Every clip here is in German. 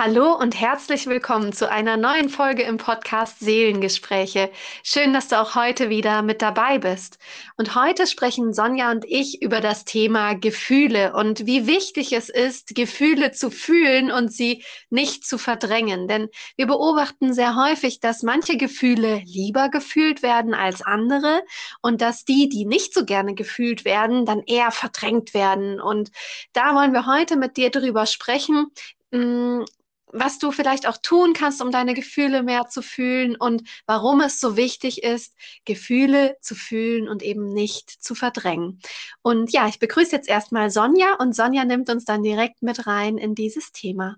Hallo und herzlich willkommen zu einer neuen Folge im Podcast Seelengespräche. Schön, dass du auch heute wieder mit dabei bist. Und heute sprechen Sonja und ich über das Thema Gefühle und wie wichtig es ist, Gefühle zu fühlen und sie nicht zu verdrängen. Denn wir beobachten sehr häufig, dass manche Gefühle lieber gefühlt werden als andere und dass die, die nicht so gerne gefühlt werden, dann eher verdrängt werden. Und da wollen wir heute mit dir darüber sprechen, mm, was du vielleicht auch tun kannst, um deine Gefühle mehr zu fühlen und warum es so wichtig ist, Gefühle zu fühlen und eben nicht zu verdrängen. Und ja, ich begrüße jetzt erstmal Sonja und Sonja nimmt uns dann direkt mit rein in dieses Thema.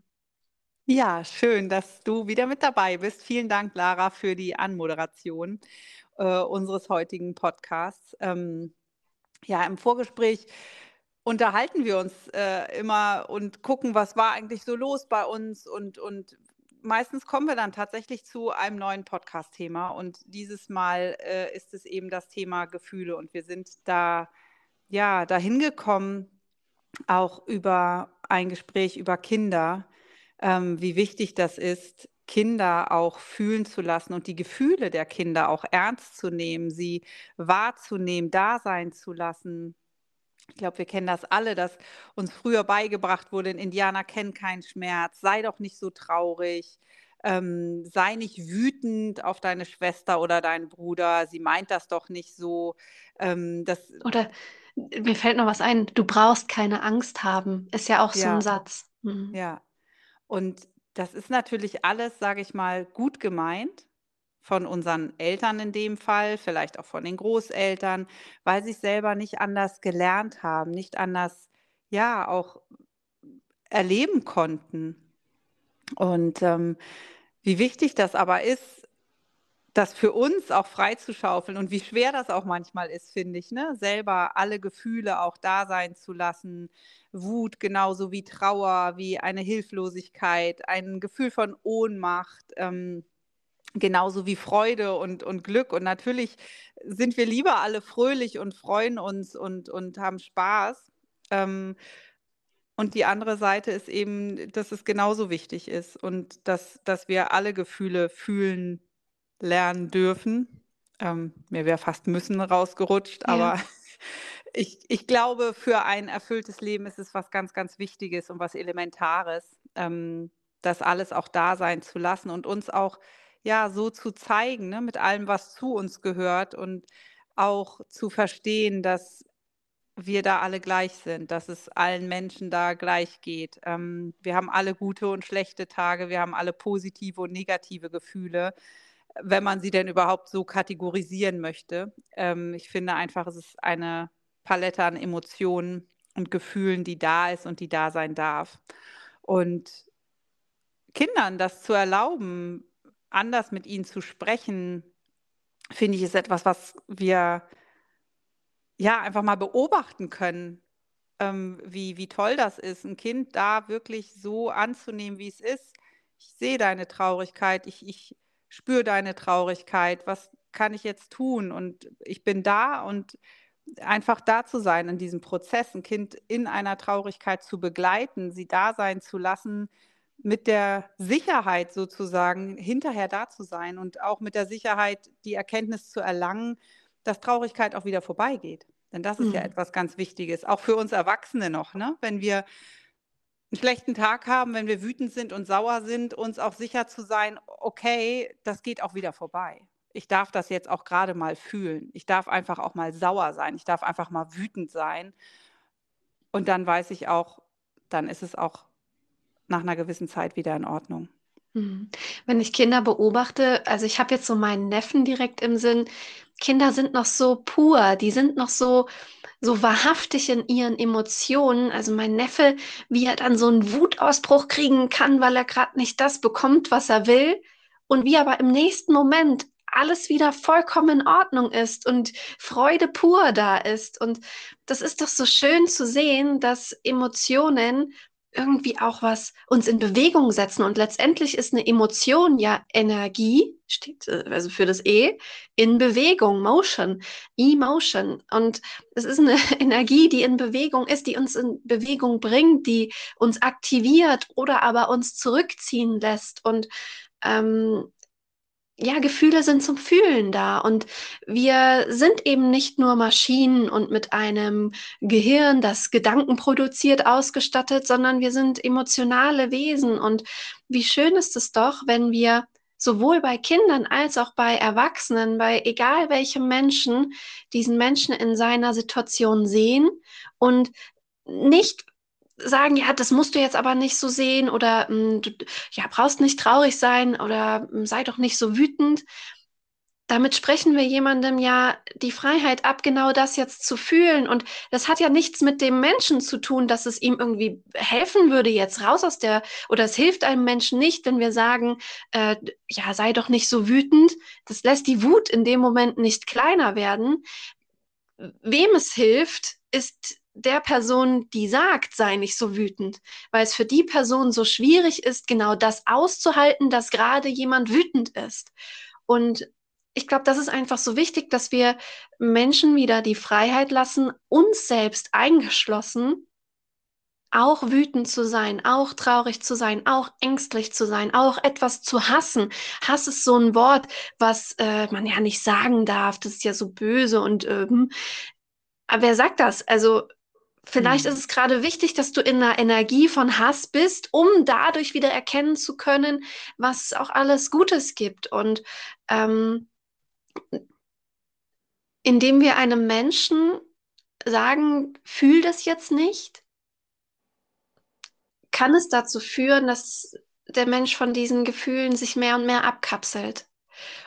Ja, schön, dass du wieder mit dabei bist. Vielen Dank, Lara, für die Anmoderation äh, unseres heutigen Podcasts. Ähm, ja, im Vorgespräch unterhalten wir uns äh, immer und gucken, was war eigentlich so los bei uns und, und meistens kommen wir dann tatsächlich zu einem neuen Podcast-Thema und dieses Mal äh, ist es eben das Thema Gefühle und wir sind da ja dahin gekommen, auch über ein Gespräch über Kinder, ähm, wie wichtig das ist, Kinder auch fühlen zu lassen und die Gefühle der Kinder auch ernst zu nehmen, sie wahrzunehmen, da sein zu lassen, ich glaube, wir kennen das alle, dass uns früher beigebracht wurde, ein Indianer kennt keinen Schmerz, sei doch nicht so traurig, ähm, sei nicht wütend auf deine Schwester oder deinen Bruder, sie meint das doch nicht so. Ähm, das, oder mir fällt noch was ein, du brauchst keine Angst haben, ist ja auch so ein Satz. Mhm. Ja, und das ist natürlich alles, sage ich mal, gut gemeint von unseren Eltern in dem Fall, vielleicht auch von den Großeltern, weil sie es selber nicht anders gelernt haben, nicht anders, ja, auch erleben konnten. Und ähm, wie wichtig das aber ist, das für uns auch freizuschaufeln und wie schwer das auch manchmal ist, finde ich, ne? selber alle Gefühle auch da sein zu lassen. Wut genauso wie Trauer, wie eine Hilflosigkeit, ein Gefühl von Ohnmacht. Ähm, genauso wie Freude und, und Glück. Und natürlich sind wir lieber alle fröhlich und freuen uns und, und haben Spaß. Ähm, und die andere Seite ist eben, dass es genauso wichtig ist und dass, dass wir alle Gefühle fühlen lernen dürfen. Ähm, mir wäre fast müssen rausgerutscht, ja. aber ich, ich glaube, für ein erfülltes Leben ist es was ganz, ganz Wichtiges und was Elementares, ähm, das alles auch da sein zu lassen und uns auch ja, so zu zeigen, ne, mit allem, was zu uns gehört und auch zu verstehen, dass wir da alle gleich sind, dass es allen Menschen da gleich geht. Ähm, wir haben alle gute und schlechte Tage, wir haben alle positive und negative Gefühle, wenn man sie denn überhaupt so kategorisieren möchte. Ähm, ich finde einfach, es ist eine Palette an Emotionen und Gefühlen, die da ist und die da sein darf. Und Kindern das zu erlauben, anders mit ihnen zu sprechen, finde ich, ist etwas, was wir ja einfach mal beobachten können, ähm, wie, wie toll das ist, ein Kind da wirklich so anzunehmen, wie es ist. Ich sehe deine Traurigkeit, ich, ich spüre deine Traurigkeit, was kann ich jetzt tun? Und ich bin da und einfach da zu sein in diesem Prozess, ein Kind in einer Traurigkeit zu begleiten, sie da sein zu lassen, mit der Sicherheit sozusagen hinterher da zu sein und auch mit der Sicherheit die Erkenntnis zu erlangen, dass Traurigkeit auch wieder vorbeigeht. Denn das ist mhm. ja etwas ganz Wichtiges, auch für uns Erwachsene noch. Ne? Wenn wir einen schlechten Tag haben, wenn wir wütend sind und sauer sind, uns auch sicher zu sein, okay, das geht auch wieder vorbei. Ich darf das jetzt auch gerade mal fühlen. Ich darf einfach auch mal sauer sein. Ich darf einfach mal wütend sein. Und dann weiß ich auch, dann ist es auch nach einer gewissen Zeit wieder in Ordnung. Mhm. Wenn ich Kinder beobachte, also ich habe jetzt so meinen Neffen direkt im Sinn, Kinder sind noch so pur, die sind noch so, so wahrhaftig in ihren Emotionen. Also mein Neffe, wie er dann so einen Wutausbruch kriegen kann, weil er gerade nicht das bekommt, was er will. Und wie aber im nächsten Moment alles wieder vollkommen in Ordnung ist und Freude pur da ist. Und das ist doch so schön zu sehen, dass Emotionen irgendwie auch was uns in Bewegung setzen. Und letztendlich ist eine Emotion ja Energie, steht äh, also für das E, in Bewegung, Motion, Emotion. Und es ist eine Energie, die in Bewegung ist, die uns in Bewegung bringt, die uns aktiviert oder aber uns zurückziehen lässt. Und ähm, ja, Gefühle sind zum Fühlen da. Und wir sind eben nicht nur Maschinen und mit einem Gehirn, das Gedanken produziert, ausgestattet, sondern wir sind emotionale Wesen. Und wie schön ist es doch, wenn wir sowohl bei Kindern als auch bei Erwachsenen, bei egal welchem Menschen, diesen Menschen in seiner Situation sehen und nicht sagen, ja, das musst du jetzt aber nicht so sehen oder hm, du ja, brauchst nicht traurig sein oder hm, sei doch nicht so wütend. Damit sprechen wir jemandem ja die Freiheit ab, genau das jetzt zu fühlen. Und das hat ja nichts mit dem Menschen zu tun, dass es ihm irgendwie helfen würde, jetzt raus aus der, oder es hilft einem Menschen nicht, wenn wir sagen, äh, ja, sei doch nicht so wütend. Das lässt die Wut in dem Moment nicht kleiner werden. Wem es hilft, ist der Person, die sagt, sei nicht so wütend, weil es für die Person so schwierig ist, genau das auszuhalten, dass gerade jemand wütend ist. Und ich glaube, das ist einfach so wichtig, dass wir Menschen wieder die Freiheit lassen, uns selbst eingeschlossen, auch wütend zu sein, auch traurig zu sein, auch ängstlich zu sein, auch etwas zu hassen. Hass ist so ein Wort, was äh, man ja nicht sagen darf. Das ist ja so böse und ähm, aber wer sagt das? Also Vielleicht mhm. ist es gerade wichtig, dass du in einer Energie von Hass bist, um dadurch wieder erkennen zu können, was auch alles Gutes gibt. Und ähm, indem wir einem Menschen sagen, fühl das jetzt nicht, kann es dazu führen, dass der Mensch von diesen Gefühlen sich mehr und mehr abkapselt.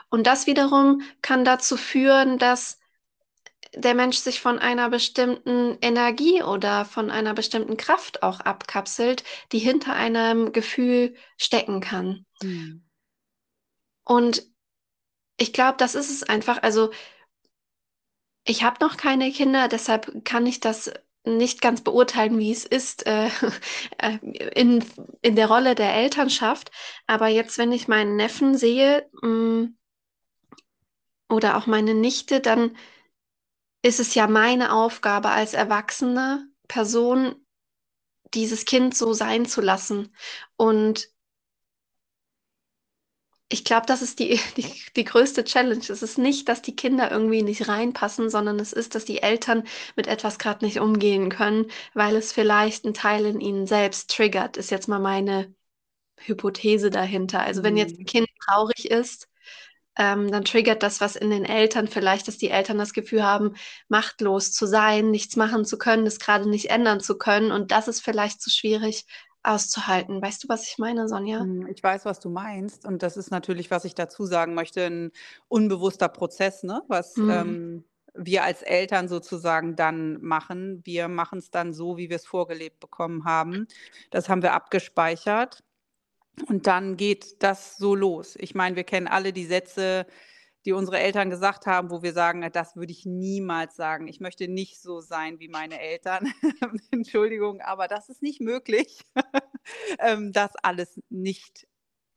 Und das wiederum kann dazu führen, dass der Mensch sich von einer bestimmten Energie oder von einer bestimmten Kraft auch abkapselt, die hinter einem Gefühl stecken kann. Mhm. Und ich glaube, das ist es einfach. Also ich habe noch keine Kinder, deshalb kann ich das nicht ganz beurteilen, wie es ist äh, äh, in, in der Rolle der Elternschaft. Aber jetzt, wenn ich meinen Neffen sehe mh, mm, oder auch meine Nichte, dann ist es ja meine Aufgabe als erwachsene Person, dieses Kind so sein zu lassen. Und ich glaube, das ist die, die, die, größte Challenge. Es ist nicht, dass die Kinder irgendwie nicht reinpassen, sondern es ist, dass die Eltern mit etwas gerade nicht umgehen können, weil es vielleicht einen Teil in ihnen selbst triggert, ist jetzt mal meine Hypothese dahinter. Also wenn jetzt ein mhm. Kind traurig ist, ähm, dann triggert das was in den Eltern vielleicht, dass die Eltern das Gefühl haben, machtlos zu sein, nichts machen zu können, das gerade nicht ändern zu können. Und das ist vielleicht zu schwierig auszuhalten. Weißt du, was ich meine, Sonja? Hm, ich weiß, was du meinst. Und das ist natürlich, was ich dazu sagen möchte, ein unbewusster Prozess, ne? was mhm. ähm, wir als Eltern sozusagen dann machen. Wir machen es dann so, wie wir es vorgelebt bekommen haben. Das haben wir abgespeichert. Und dann geht das so los. Ich meine, wir kennen alle die Sätze, die unsere Eltern gesagt haben, wo wir sagen, das würde ich niemals sagen. Ich möchte nicht so sein wie meine Eltern. Entschuldigung, aber das ist nicht möglich, ähm, das alles nicht,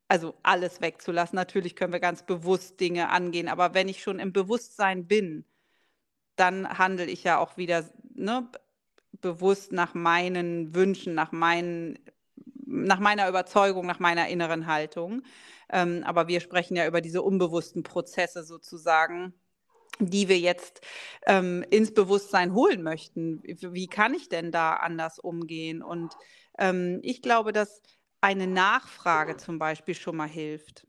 also alles wegzulassen. Natürlich können wir ganz bewusst Dinge angehen, aber wenn ich schon im Bewusstsein bin, dann handle ich ja auch wieder ne, bewusst nach meinen Wünschen, nach meinen nach meiner Überzeugung, nach meiner inneren Haltung. Ähm, aber wir sprechen ja über diese unbewussten Prozesse sozusagen, die wir jetzt ähm, ins Bewusstsein holen möchten. Wie kann ich denn da anders umgehen? Und ähm, ich glaube, dass eine Nachfrage zum Beispiel schon mal hilft.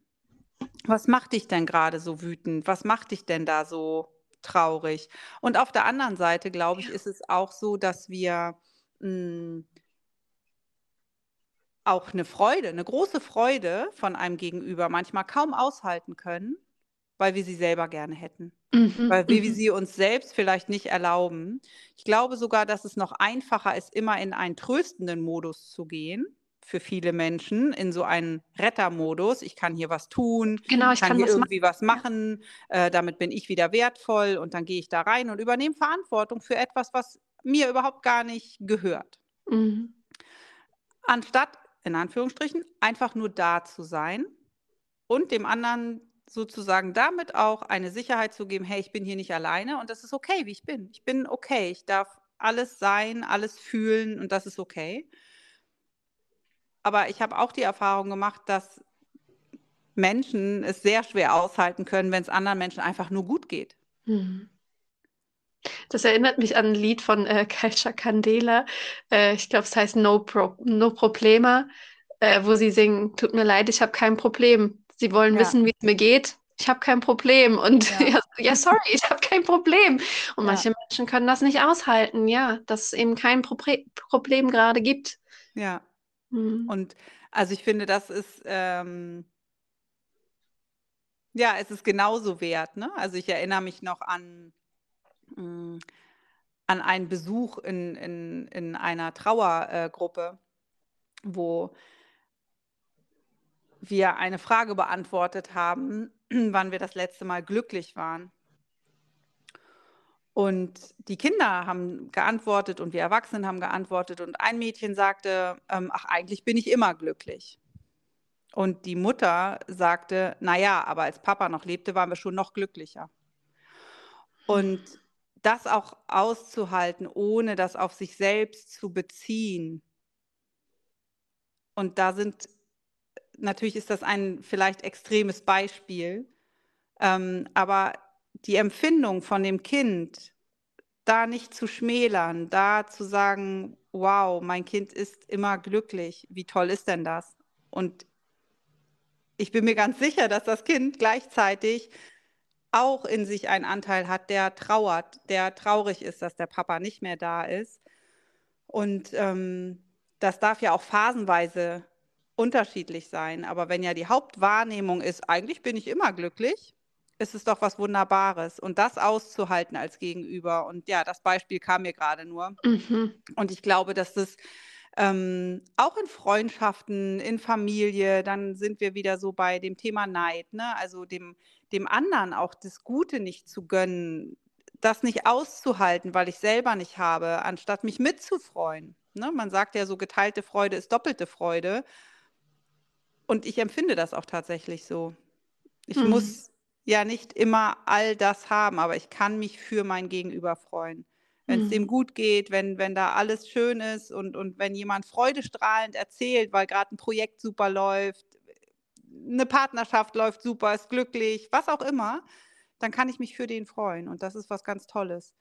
Was macht dich denn gerade so wütend? Was macht dich denn da so traurig? Und auf der anderen Seite, glaube ich, ist es auch so, dass wir mh, hm, auch eine Freude, eine große Freude von einem Gegenüber manchmal kaum aushalten können, weil wir sie selber gerne hätten. Mhm, weil wir mhm. sie uns selbst vielleicht nicht erlauben. Ich glaube sogar, dass es noch einfacher ist, immer in einen tröstenden Modus zu gehen für viele Menschen in so einen Rettermodus. Ich kann hier was tun, Genau, ich kann kann hier was machen. irgendwie was Ja. machen, äh, damit bin ich wieder wertvoll und dann gehe ich da rein und übernehme Verantwortung für etwas, was mir überhaupt gar nicht gehört. Mhm. Anstatt, in Anführungsstrichen, einfach nur da zu sein und dem anderen sozusagen damit auch eine Sicherheit zu geben, hey, ich bin hier nicht alleine und das ist okay, wie ich bin. Ich bin okay, ich darf alles sein, alles fühlen und das ist okay. Aber ich habe auch die Erfahrung gemacht, dass Menschen es sehr schwer aushalten können, wenn es anderen Menschen einfach nur gut geht. Mhm. Das erinnert mich an ein Lied von äh, Kalcha Candela. Äh, ich glaube, es heißt No, Pro no Problema, äh, wo sie singen, tut mir leid, ich habe kein Problem. Sie wollen Ja. wissen, wie es mir geht. Ich habe kein Problem. Und Ja. ja, ja, sorry, ich habe kein Problem. Und manche Menschen können das nicht aushalten, ja, dass es eben kein Propre Problem gerade gibt. Ja. Mhm. Und also ich finde, das ist, ähm, ja, es ist genauso wert. Ne? Also ich erinnere mich noch an, mh, an einen Besuch in, in, in einer Trauergruppe, wo wir eine Frage beantwortet haben, wann wir das letzte Mal glücklich waren. Und die Kinder haben geantwortet und wir Erwachsenen haben geantwortet und ein Mädchen sagte, ähm, ach, eigentlich bin ich immer glücklich. Und die Mutter sagte, naja, aber als Papa noch lebte, waren wir schon noch glücklicher. Und das auch auszuhalten, ohne das auf sich selbst zu beziehen. Und da sind, natürlich ist das ein vielleicht extremes Beispiel, ähm, aber die Empfindung von dem Kind, da nicht zu schmälern, da zu sagen, wow, mein Kind ist immer glücklich, wie toll ist denn das? Und ich bin mir ganz sicher, dass das Kind gleichzeitig auch in sich einen Anteil hat, der trauert, der traurig ist, dass der Papa nicht mehr da ist. Und ähm, das darf ja auch phasenweise unterschiedlich sein. Aber wenn ja die Hauptwahrnehmung ist, eigentlich bin ich immer glücklich, ist es doch was Wunderbares. Und das auszuhalten als Gegenüber. Und ja, das Beispiel kam mir gerade nur. Mhm. Und ich glaube, dass das ähm, auch in Freundschaften, in Familie, dann sind wir wieder so bei dem Thema Neid, ne? Also dem, dem anderen auch das Gute nicht zu gönnen, das nicht auszuhalten, weil ich selber nicht habe, anstatt mich mitzufreuen. Ne? Man sagt ja so, geteilte Freude ist doppelte Freude. Und ich empfinde das auch tatsächlich so. Ich Mhm. muss ja nicht immer all das haben, aber ich kann mich für mein Gegenüber freuen. Wenn es dem Mhm. gut geht, wenn, wenn da alles schön ist und, und wenn jemand freudestrahlend erzählt, weil gerade ein Projekt super läuft, eine Partnerschaft läuft super, ist glücklich, was auch immer, dann kann ich mich für den freuen. Und das ist was ganz Tolles.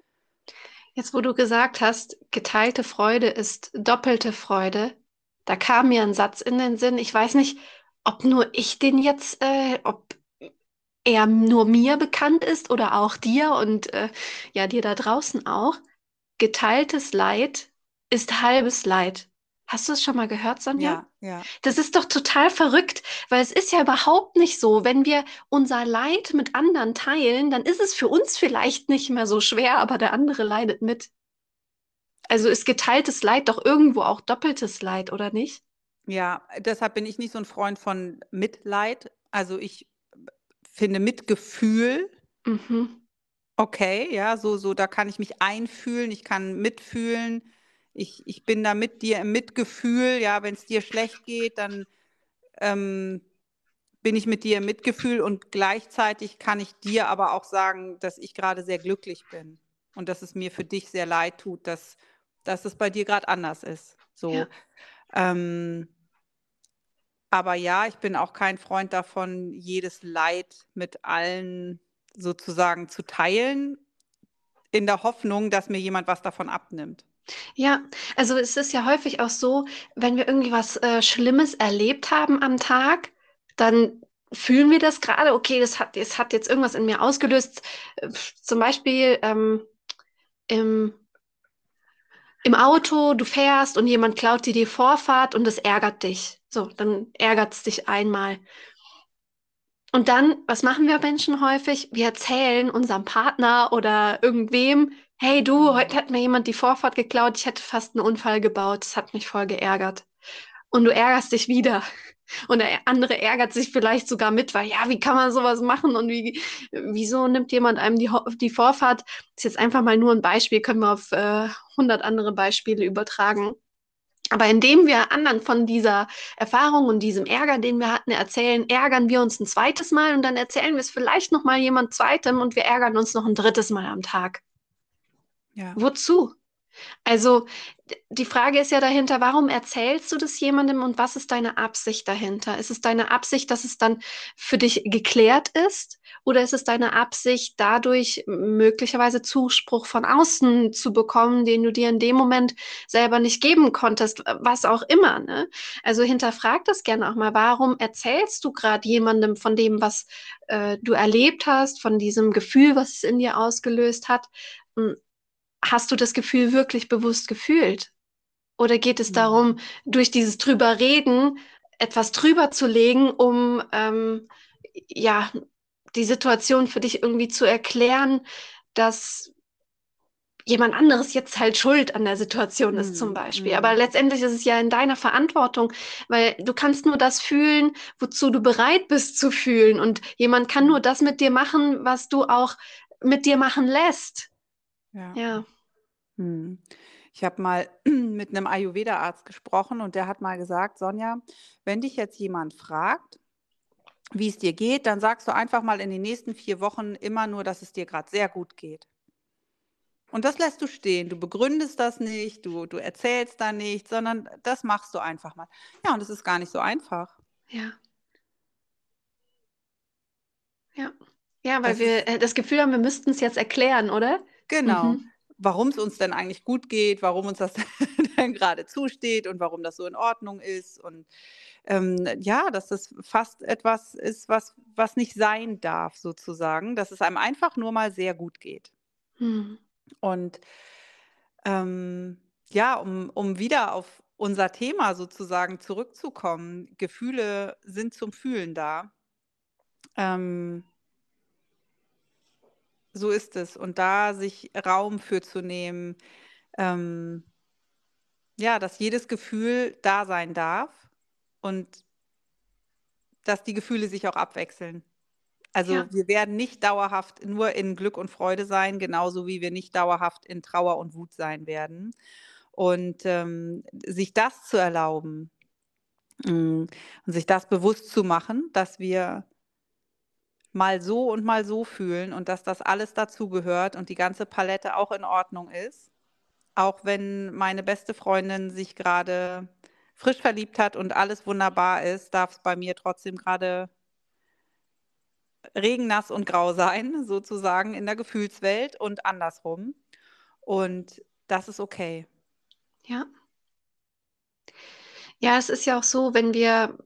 Jetzt, wo du gesagt hast, geteilte Freude ist doppelte Freude, da kam mir ein Satz in den Sinn. Ich weiß nicht, ob nur ich den jetzt, äh, ob er nur mir bekannt ist oder auch dir und äh, ja, dir da draußen auch. Geteiltes Leid ist halbes Leid. Hast du es schon mal gehört, Sonja? Ja, ja. Das ist doch total verrückt, weil es ist ja überhaupt nicht so. Wenn wir unser Leid mit anderen teilen, dann ist es für uns vielleicht nicht mehr so schwer, aber der andere leidet mit. Also ist geteiltes Leid doch irgendwo auch doppeltes Leid, oder nicht? Ja, deshalb bin ich nicht so ein Freund von Mitleid. Also ich finde Mitgefühl Mhm. okay, ja, so, so, da kann ich mich einfühlen, ich kann mitfühlen, ich, ich bin da mit dir im Mitgefühl, ja, wenn es dir schlecht geht, dann ähm, bin ich mit dir im Mitgefühl und gleichzeitig kann ich dir aber auch sagen, dass ich gerade sehr glücklich bin und dass es mir für dich sehr leid tut, dass, dass es bei dir gerade anders ist. So. Ja. Ähm, aber ja, ich bin auch kein Freund davon, jedes Leid mit allen sozusagen zu teilen, in der Hoffnung, dass mir jemand was davon abnimmt. Ja, also es ist ja häufig auch so, wenn wir irgendwie was äh, Schlimmes erlebt haben am Tag, dann fühlen wir das gerade, okay, das hat, das hat jetzt irgendwas in mir ausgelöst. Zum Beispiel ähm, im, im Auto, du fährst und jemand klaut dir die Vorfahrt und das ärgert dich. So, dann ärgert es dich einmal. Und dann, was machen wir Menschen häufig? Wir erzählen unserem Partner oder irgendwem, hey du, heute hat mir jemand die Vorfahrt geklaut, ich hätte fast einen Unfall gebaut, das hat mich voll geärgert. und du ärgerst dich wieder. Und der andere ärgert sich vielleicht sogar mit, weil ja, wie kann man sowas machen und wie, wieso nimmt jemand einem die, die Vorfahrt? Das ist jetzt einfach mal nur ein Beispiel, können wir auf äh, 100 andere Beispiele übertragen. Aber indem wir anderen von dieser Erfahrung und diesem Ärger, den wir hatten, erzählen, ärgern wir uns ein zweites Mal und dann erzählen wir es vielleicht noch mal jemand zweitem und wir ärgern uns noch ein drittes Mal am Tag. Ja. Wozu? Also die Frage ist ja dahinter, warum erzählst du das jemandem und was ist deine Absicht dahinter? Ist es deine Absicht, dass es dann für dich geklärt ist? Oder ist es deine Absicht, dadurch möglicherweise Zuspruch von außen zu bekommen, den du dir in dem Moment selber nicht geben konntest, was auch immer? Ne? Also hinterfrag das gerne auch mal. Warum erzählst du gerade jemandem von dem, was äh, du erlebt hast, von diesem Gefühl, was es in dir ausgelöst hat? Hast du das Gefühl wirklich bewusst gefühlt? Oder geht es mhm. darum, durch dieses drüber reden, etwas drüber zu legen, um ähm, ja die Situation für dich irgendwie zu erklären, dass jemand anderes jetzt halt schuld an der Situation ist, zum mhm, Beispiel. Aber mhm. letztendlich ist es ja in deiner Verantwortung, weil du kannst nur das fühlen, wozu du bereit bist zu fühlen. Und jemand kann nur das mit dir machen, was du auch mit dir machen lässt. Ja. ja. Hm. Ich habe mal mit einem Ayurveda-Arzt gesprochen und der hat mal gesagt, Sonja, wenn dich jetzt jemand fragt, wie es dir geht, dann sagst du einfach mal in den nächsten vier Wochen immer nur, dass es dir gerade sehr gut geht. Und das lässt du stehen. Du begründest das nicht, du, du erzählst da nicht, sondern das machst du einfach mal. Ja, und es ist gar nicht so einfach. Ja. Ja. Ja, weil das wir äh, das Gefühl haben, wir müssten es jetzt erklären, oder? Genau. Mhm warum es uns denn eigentlich gut geht, warum uns das denn gerade zusteht und warum das so in Ordnung ist. Und ähm, ja, dass das fast etwas ist, was, was nicht sein darf, sozusagen, dass es einem einfach nur mal sehr gut geht. Hm. Und ähm, ja, um, um wieder auf unser Thema sozusagen zurückzukommen, Gefühle sind zum Fühlen da. Ähm, so ist es. Und da sich Raum für zu nehmen, ähm, ja, dass jedes Gefühl da sein darf und dass die Gefühle sich auch abwechseln. Also ja. wir werden nicht dauerhaft nur in Glück und Freude sein, genauso wie wir nicht dauerhaft in Trauer und Wut sein werden. Und ähm, sich das zu erlauben mh, mm, und sich das bewusst zu machen, dass wir mal so und mal so fühlen und dass das alles dazugehört und die ganze Palette auch in Ordnung ist. Auch wenn meine beste Freundin sich gerade frisch verliebt hat und alles wunderbar ist, darf es bei mir trotzdem gerade regennass und grau sein, sozusagen in der Gefühlswelt und andersrum. Und das ist okay. Ja. Ja, es ist ja auch so, wenn wir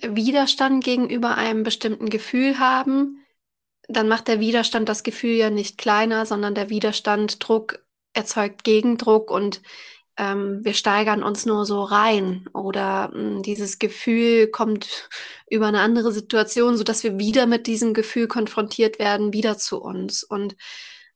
Widerstand gegenüber einem bestimmten Gefühl haben, dann macht der Widerstand das Gefühl ja nicht kleiner, sondern der Widerstand, Druck erzeugt Gegendruck und ähm, wir steigern uns nur so rein oder mh, hm, dieses Gefühl kommt über eine andere Situation, sodass wir wieder mit diesem Gefühl konfrontiert werden, wieder zu uns. Und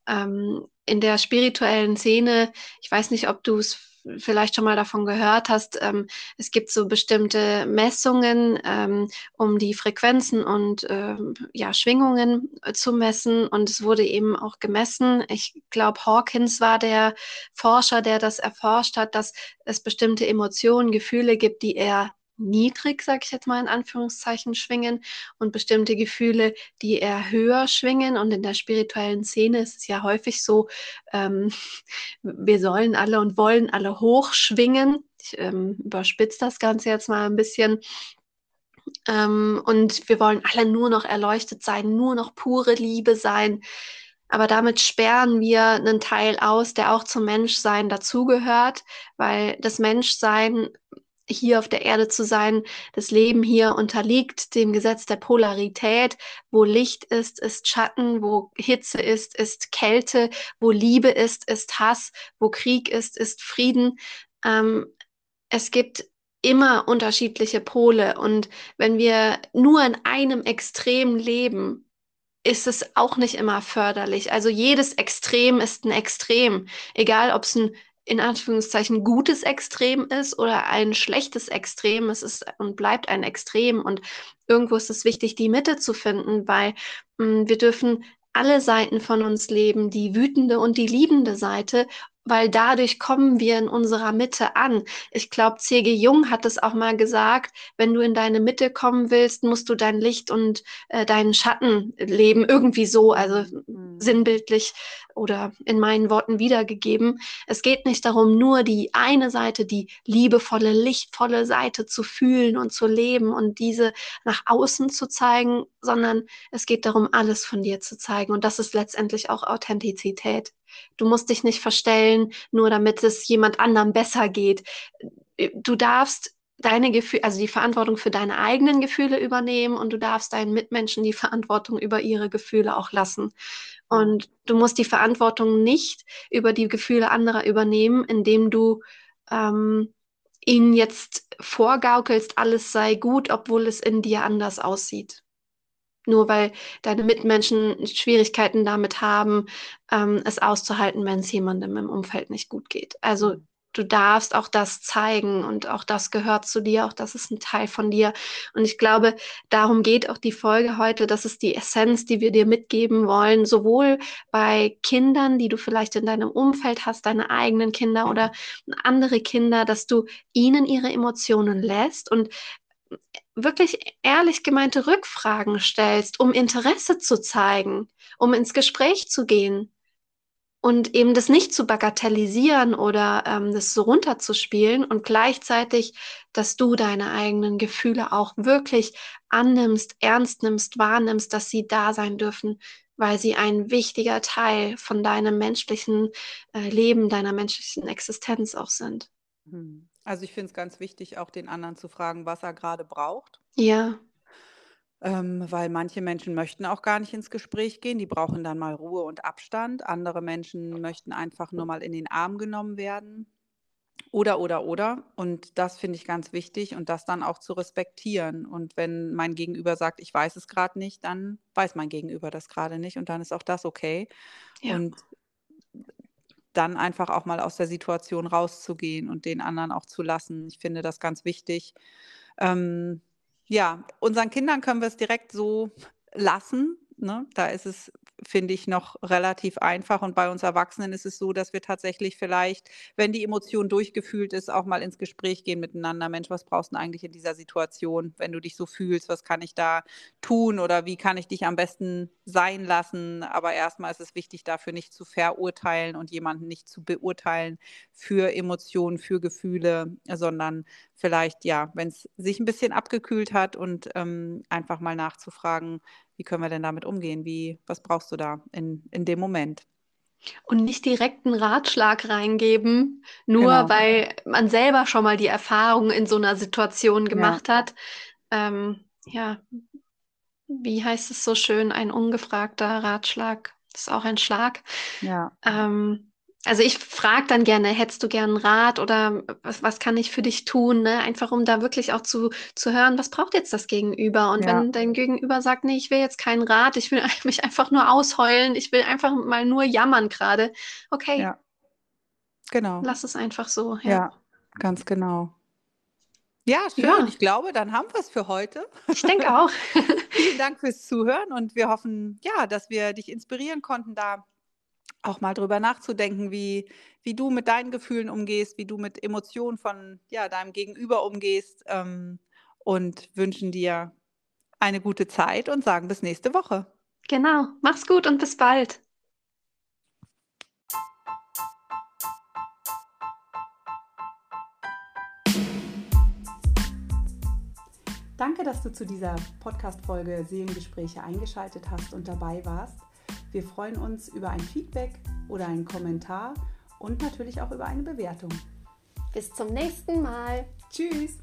ähm, in der spirituellen Szene, ich weiß nicht, ob du es vielleicht schon mal davon gehört hast, ähm, es gibt so bestimmte Messungen, ähm, um die Frequenzen und ähm, ja, Schwingungen äh, zu messen. Und es wurde eben auch gemessen. Ich glaube, Hawkins war der Forscher, der das erforscht hat, dass es bestimmte Emotionen, Gefühle gibt, die er niedrig, sage ich jetzt mal in Anführungszeichen, schwingen und bestimmte Gefühle, die eher höher schwingen. Und in der spirituellen Szene ist es ja häufig so, ähm, wir sollen alle und wollen alle hoch schwingen. Ich ähm, überspitze das Ganze jetzt mal ein bisschen. Ähm, und wir wollen alle nur noch erleuchtet sein, nur noch pure Liebe sein. Aber damit sperren wir einen Teil aus, der auch zum Menschsein dazugehört, weil das Menschsein hier auf der Erde zu sein. Das Leben hier unterliegt dem Gesetz der Polarität. Wo Licht ist, ist Schatten. Wo Hitze ist, ist Kälte. Wo Liebe ist, ist Hass. Wo Krieg ist, ist Frieden. Ähm, es gibt immer unterschiedliche Pole. Und wenn wir nur in einem Extrem leben, ist es auch nicht immer förderlich. Also jedes Extrem ist ein Extrem. Egal, ob es ein in Anführungszeichen gutes Extrem ist oder ein schlechtes Extrem. Es ist und bleibt ein Extrem. Und irgendwo ist es wichtig, die Mitte zu finden, weil mh, hm, wir dürfen alle Seiten von uns leben, die wütende und die liebende Seite weil dadurch kommen wir in unserer Mitte an. Ich glaube, C.G. Jung hat es auch mal gesagt, wenn du in deine Mitte kommen willst, musst du dein Licht und äh, deinen Schatten leben, irgendwie so, also mhm. sinnbildlich oder in meinen Worten wiedergegeben. Es geht nicht darum, nur die eine Seite, die liebevolle, lichtvolle Seite zu fühlen und zu leben und diese nach außen zu zeigen, sondern es geht darum, alles von dir zu zeigen. Und das ist letztendlich auch Authentizität. Du musst dich nicht verstellen, nur damit es jemand anderem besser geht. Du darfst deine Gefühle, also die Verantwortung für deine eigenen Gefühle übernehmen und du darfst deinen Mitmenschen die Verantwortung über ihre Gefühle auch lassen. Und du musst die Verantwortung nicht über die Gefühle anderer übernehmen, indem du ähm, ihnen jetzt vorgaukelst, alles sei gut, obwohl es in dir anders aussieht nur weil deine Mitmenschen Schwierigkeiten damit haben, ähm, es auszuhalten, wenn es jemandem im Umfeld nicht gut geht. Also du darfst auch das zeigen und auch das gehört zu dir, auch das ist ein Teil von dir. Und ich glaube, darum geht auch die Folge heute. Das ist die Essenz, die wir dir mitgeben wollen, sowohl bei Kindern, die du vielleicht in deinem Umfeld hast, deine eigenen Kinder oder andere Kinder, dass du ihnen ihre Emotionen lässt und wirklich ehrlich gemeinte Rückfragen stellst, um Interesse zu zeigen, um ins Gespräch zu gehen und eben das nicht zu bagatellisieren oder ähm, das so runterzuspielen und gleichzeitig, dass du deine eigenen Gefühle auch wirklich annimmst, ernst nimmst, wahrnimmst, dass sie da sein dürfen, weil sie ein wichtiger Teil von deinem menschlichen äh, Leben, deiner menschlichen Existenz auch sind. Hm. Also ich finde es ganz wichtig, auch den anderen zu fragen, was er gerade braucht. Ja. Ähm, weil manche Menschen möchten auch gar nicht ins Gespräch gehen, die brauchen dann mal Ruhe und Abstand. Andere Menschen möchten einfach nur mal in den Arm genommen werden. Oder, oder, oder. Und das finde ich ganz wichtig und das dann auch zu respektieren. Und wenn mein Gegenüber sagt, ich weiß es gerade nicht, dann weiß mein Gegenüber das gerade nicht und dann ist auch das okay. Ja. Und dann einfach auch mal aus der Situation rauszugehen und den anderen auch zu lassen. Ich finde das ganz wichtig. Ähm, ja, unseren Kindern können wir es direkt so lassen. Ne? Da ist es finde ich, noch relativ einfach. Und bei uns Erwachsenen ist es so, dass wir tatsächlich vielleicht, wenn die Emotion durchgefühlt ist, auch mal ins Gespräch gehen miteinander. Mensch, was brauchst du eigentlich in dieser Situation, wenn du dich so fühlst? Was kann ich da tun oder wie kann ich dich am besten sein lassen? Aber erstmal ist es wichtig, dafür nicht zu verurteilen und jemanden nicht zu beurteilen für Emotionen, für Gefühle, sondern vielleicht, ja, wenn es sich ein bisschen abgekühlt hat und ähm, einfach mal nachzufragen, wie können wir denn damit umgehen? Wie, was brauchst du da in, in dem Moment? Und nicht direkt einen Ratschlag reingeben, nur genau. weil man selber schon mal die Erfahrung in so einer Situation gemacht ja. hat. Ähm, ja, wie heißt es so schön, ein ungefragter Ratschlag ist auch ein Schlag. Ja. Ähm, also ich frage dann gerne, hättest du gern einen Rat oder was, was kann ich für dich tun? Ne? Einfach um da wirklich auch zu, zu hören, was braucht jetzt das Gegenüber? Und ja. wenn dein Gegenüber sagt, nee, ich will jetzt keinen Rat, ich will mich einfach nur ausheulen, ich will einfach mal nur jammern gerade. Okay. Ja. Genau. Lass es einfach so. Ja, ja ganz genau. Ja, schön. Ja. Ich glaube, dann haben wir es für heute. Ich denke auch. Vielen Dank fürs Zuhören und wir hoffen, ja, dass wir dich inspirieren konnten, da auch mal drüber nachzudenken, wie, wie du mit deinen Gefühlen umgehst, wie du mit Emotionen von ja, deinem Gegenüber umgehst ähm, und wünschen dir eine gute Zeit und sagen bis nächste Woche. Genau, mach's gut und bis bald. Danke, dass du zu dieser Podcast-Folge Seelengespräche eingeschaltet hast und dabei warst. Wir freuen uns über ein Feedback oder einen Kommentar und natürlich auch über eine Bewertung. Bis zum nächsten Mal. Tschüss.